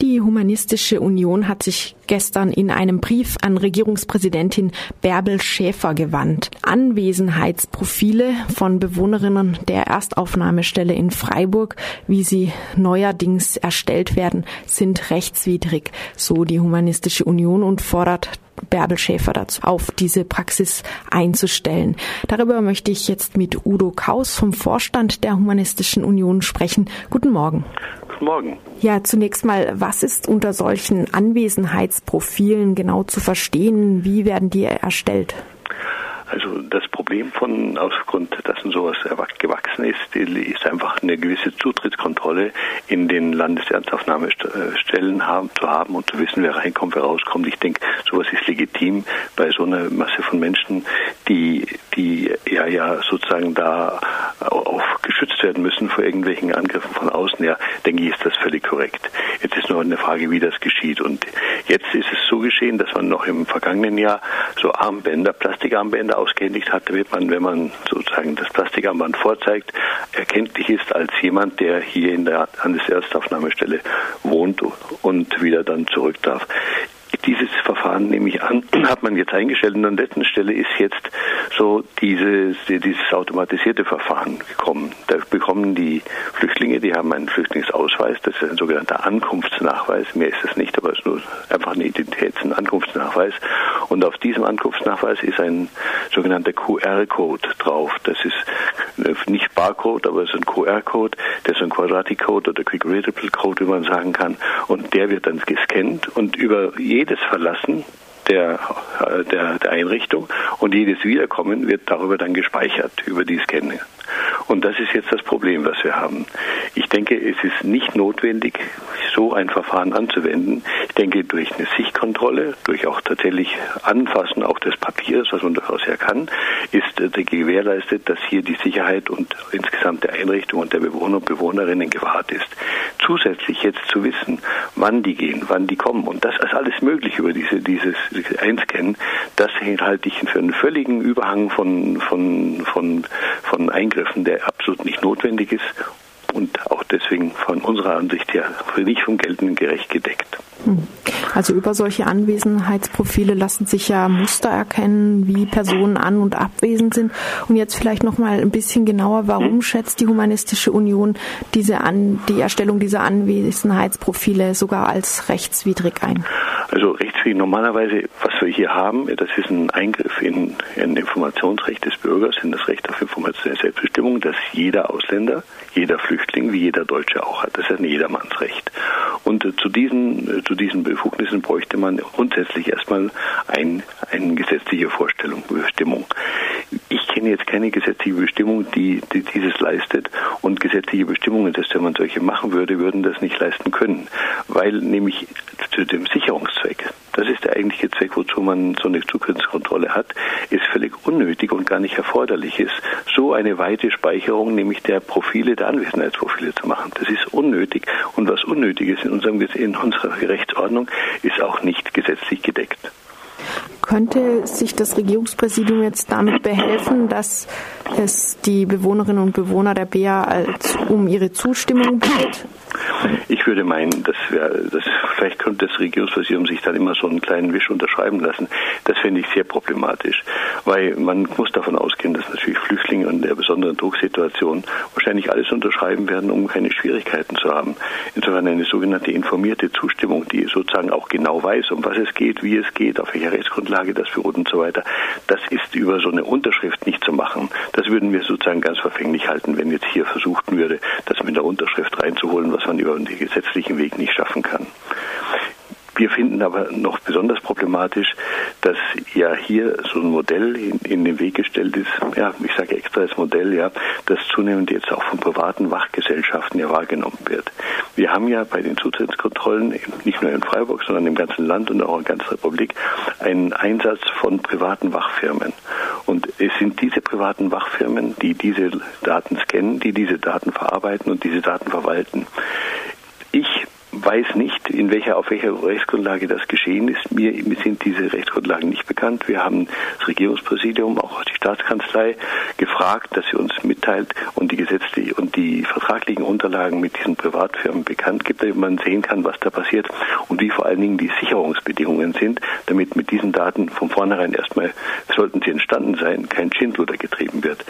Die Humanistische Union hat sich gestern in einem Brief an Regierungspräsidentin Bärbel Schäfer gewandt. Anwesenheitsprofile von Bewohnerinnen der Erstaufnahmestelle in Freiburg, wie sie neuerdings erstellt werden, sind rechtswidrig, so die Humanistische Union und fordert Bärbel Schäfer dazu auf, diese Praxis einzustellen. Darüber möchte ich jetzt mit Udo Kaus vom Vorstand der Humanistischen Union sprechen. Guten Morgen. Guten Morgen. Ja, zunächst mal, was ist unter solchen Anwesenheitsprofilen genau zu verstehen? Wie werden die erstellt? Also das Problem von aufgrund dessen sowas gewachsen ist, ist einfach eine gewisse Zutrittskontrolle in den Landeserstaufnahmestellen haben, zu haben und zu wissen, wer reinkommt, wer rauskommt. Ich denke, sowas ist legitim bei so einer Masse von Menschen, die, die ja, ja sozusagen da auch geschützt werden müssen vor irgendwelchen Angriffen von außen. Ja, denke ich, ist das völlig korrekt. Jetzt ist nur eine Frage, wie das geschieht. Und jetzt ist es so geschehen, dass man noch im vergangenen Jahr so Armbänder, Plastikarmbänder ausgehändigt hat, damit man, wenn man sozusagen das Plastikarmband vorzeigt, erkenntlich ist als jemand, der hier in der Erstaufnahmestelle wohnt und wieder dann zurück darf. Dieses Verfahren, nehme ich an, hat man jetzt eingestellt. Und an letzter Stelle ist jetzt so dieses, dieses automatisierte Verfahren gekommen. Da bekommen die Flüchtlinge, die haben einen Flüchtlingsausweis, das ist ein sogenannter Ankunftsnachweis. Mehr ist es nicht, aber es ist nur einfach eine Identitäts- und Ankunftsnachweis. Und auf diesem Ankunftsnachweis ist ein sogenannter QR-Code drauf. Das ist nicht Barcode, aber es ist ein QR-Code, das ist ein Quadratic-Code oder Quick Readable Code, wie man sagen kann. Und der wird dann gescannt und über jedes Verlassen der, der, der Einrichtung und jedes Wiederkommen wird darüber dann gespeichert, über die Scanner. Und das ist jetzt das Problem, was wir haben. Ich denke, es ist nicht notwendig, so ein Verfahren anzuwenden. Ich denke, durch eine Sichtkontrolle, durch auch tatsächlich Anfassen auch des Papiers, was man durchaus ja kann, ist äh, gewährleistet, dass hier die Sicherheit und insgesamt der Einrichtung und der Bewohner und Bewohnerinnen gewahrt ist. Zusätzlich jetzt zu wissen, wann die gehen, wann die kommen und das ist alles möglich über diese, dieses Einscannen, das halte ich für einen völligen Überhang von, von, von, von Eingriffen, der absolut nicht notwendig ist und auch deswegen von unserer Ansicht her nicht vom geltenden Gerecht gedeckt. Also über solche Anwesenheitsprofile lassen sich ja Muster erkennen, wie Personen an- und abwesend sind. Und jetzt vielleicht noch mal ein bisschen genauer, warum hm. schätzt die Humanistische Union diese an, die Erstellung dieser Anwesenheitsprofile sogar als rechtswidrig ein? Also rechtswidrig normalerweise, was wir hier haben, das ist ein Eingriff in ein Informationsrecht des Bürgers, in das Recht auf Information Selbstbestimmung, das jeder Ausländer, jeder Flüchtling wie jeder Deutsche auch hat. Das ist ein Jedermannsrecht. Und äh, zu diesen, äh, zu diesen Befugnissen bräuchte man grundsätzlich erstmal ein, eine gesetzliche Vorstellung, Bestimmung. Ich kenne jetzt keine gesetzliche Bestimmung, die, die dieses leistet. Und gesetzliche Bestimmungen, dass wenn man solche machen würde, würden das nicht leisten können. Weil nämlich zu dem Sicherungszweck, das ist der eigentliche Zweck, wozu man so eine Zugriffskontrolle hat, ist völlig unnötig und gar nicht erforderlich ist, so eine weite Speicherung, nämlich der Profile, der Anwesenheitsprofile zu machen. Das ist unnötig und was unnötig ist in, unserem, in unserer Rechtsordnung, ist auch nicht gesetzlich gedeckt. Könnte sich das Regierungspräsidium jetzt damit behelfen, dass es die Bewohnerinnen und Bewohner der BA als um ihre Zustimmung bittet? Ich würde meinen, dass wir, das, vielleicht könnte das Regierungspräsidium sich dann immer so einen kleinen Wisch unterschreiben lassen. Das finde ich sehr problematisch, weil man muss davon ausgehen, dass natürlich Flüchtlinge in der besonderen Drucksituation wahrscheinlich alles unterschreiben werden, um keine Schwierigkeiten zu haben. Insofern eine sogenannte informierte Zustimmung, die sozusagen auch genau weiß, um was es geht, wie es geht, auf welcher Rechtsgrundlage das beruht und so weiter. Das ist über so eine Unterschrift nicht zu machen. Das würden wir sozusagen ganz verfänglich halten, wenn jetzt hier versucht würde, das mit der Unterschrift reinzuholen, was man über den gesetzlichen Weg nicht schaffen kann. Wir finden aber noch besonders problematisch, dass ja hier so ein Modell in, in, den Weg gestellt ist, ja, ich sage extra das Modell, ja, das zunehmend jetzt auch von privaten Wachgesellschaften ja wahrgenommen wird. Wir haben ja bei den Zutrittskontrollen, nicht nur in Freiburg, sondern im ganzen Land und auch in der ganzen Republik, einen Einsatz von privaten Wachfirmen. Und es sind diese privaten Wachfirmen, die diese Daten scannen, die diese Daten verarbeiten und diese Daten verwalten. Ich weiß nicht, in welcher, auf welcher Rechtsgrundlage das geschehen ist. Mir, sind diese Rechtsgrundlagen nicht bekannt. Wir haben das Regierungspräsidium, auch die Staatskanzlei, gefragt, dass sie uns mitteilt und die gesetzliche und die vertraglichen Unterlagen mit diesen Privatfirmen bekannt gibt, damit man sehen kann, was da passiert und wie vor allen Dingen die Sicherungsbedingungen sind, damit mit diesen Daten von vornherein erstmal, sollten sie entstanden sein, kein Schindluder getrieben wird.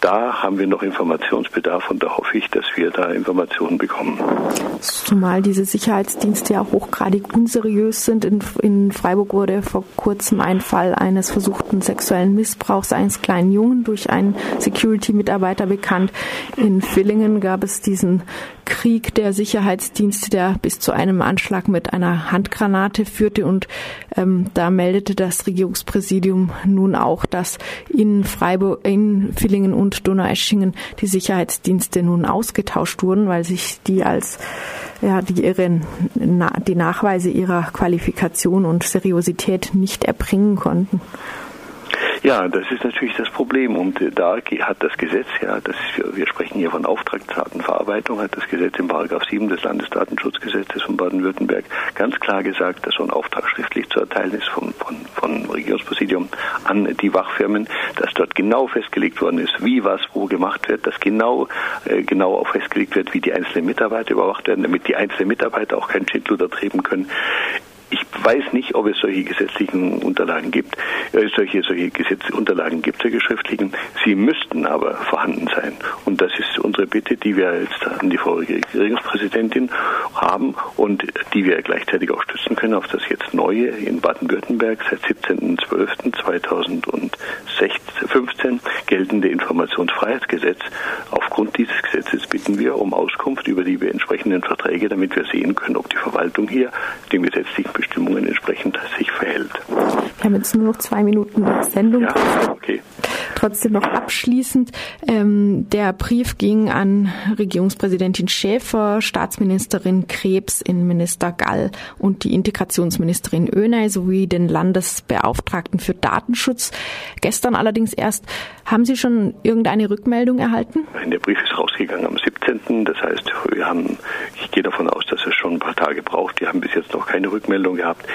Da haben wir noch Informationsbedarf und da hoffe ich, dass wir da Informationen bekommen. Zumal diese Sicherheitsdienste ja hochgradig unseriös sind. In, in Freiburg wurde vor kurzem ein Fall eines versuchten sexuellen Missbrauchs eines kleinen Jungen durch einen Security-Mitarbeiter bekannt. In Villingen gab es diesen Krieg der Sicherheitsdienste, der bis zu einem Anschlag mit einer Handgranate führte. Und ähm, da meldete das Regierungspräsidium nun auch, dass in Freiburg, in Villingen und Donaueschingen die Sicherheitsdienste nun ausgetauscht wurden, weil sich die als ja, die, ihre, die Nachweise ihrer Qualifikation und Seriosität nicht erbringen konnten. Ja, das ist natürlich das Problem und äh, da hat das Gesetz ja, das wir sprechen hier von Auftragsdatenverarbeitung, hat das Gesetz im Paragraph 7 des Landesdatenschutzgesetzes von Baden-Württemberg ganz klar gesagt, dass so ein Auftrag schriftlich zu erteilen ist vom, von, von Regierungspräsidium an die Wachfirmen, dass dort genau festgelegt worden ist, wie was wo gemacht wird, dass genau äh, genau auch festgelegt wird, wie die einzelnen Mitarbeiter überwacht werden, damit die einzelnen Mitarbeiter auch kein Schindluder treiben können. Weiß nicht, ob es solche gesetzlichen Unterlagen gibt, äh, solche, solche Gesetzunterlagen gibt, solche schriftlichen. Sie müssten aber vorhanden sein. Und das ist unsere Bitte, die wir jetzt an die Frau Regierungspräsidentin haben und die wir gleichzeitig auch stützen können auf das jetzt neue in Baden-Württemberg seit 17.12.2015 geltende Informationsfreiheitsgesetz. Aufgrund dieses Gesetzes bitten wir um Auskunft über die entsprechenden Verträge, damit wir sehen können, ob die Verwaltung hier den gesetzlichen Bestimmungen entsprechend sich verhält. Wir haben jetzt nur noch zwei Minuten Sendung. Ja, okay. Trotzdem noch abschließend. Ähm, der Brief ging an Regierungspräsidentin Schäfer, Staatsministerin Krebs, Innenminister Gall und die Integrationsministerin Oehney sowie den Landesbeauftragten für Datenschutz. Gestern allerdings erst. Haben Sie schon irgendeine Rückmeldung erhalten? Nein, der Brief ist rausgegangen am 17. Das heißt, wir haben, ich gehe davon aus, dass es schon ein paar Tage braucht. Wir haben bis jetzt noch keine Rückmeldung gehabt.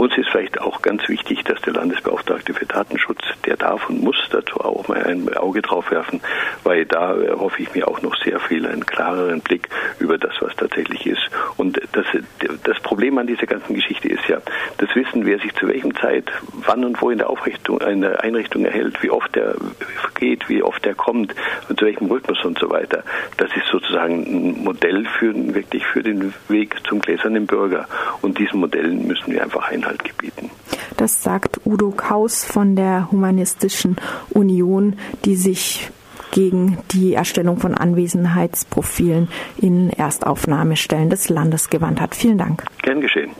Uns ist vielleicht auch ganz wichtig, dass der Landesbeauftragte für Datenschutz, der darf und muss dazu auch mal ein Auge drauf werfen, weil da hoffe ich mir auch noch sehr viel einen klareren Blick über das, was tatsächlich ist. Und das, das Problem an dieser ganzen Geschichte ist ja, das Wissen, wer sich zu welchem Zeit, wann und wo in der Aufrichtung, einer Einrichtung erhält, wie oft der geht, wie oft er kommt und zu welchem Rhythmus und so weiter. Das ist sozusagen ein Modell für wirklich für den Weg zum gläsernen Bürger. Und diesen Modellen müssen wir einfach Einhalt gebieten. Das sagt Udo Kaus von der Humanistischen Union, die sich gegen die Erstellung von Anwesenheitsprofilen in Erstaufnahmestellen des Landes gewandt hat. Vielen Dank. Gern geschehen.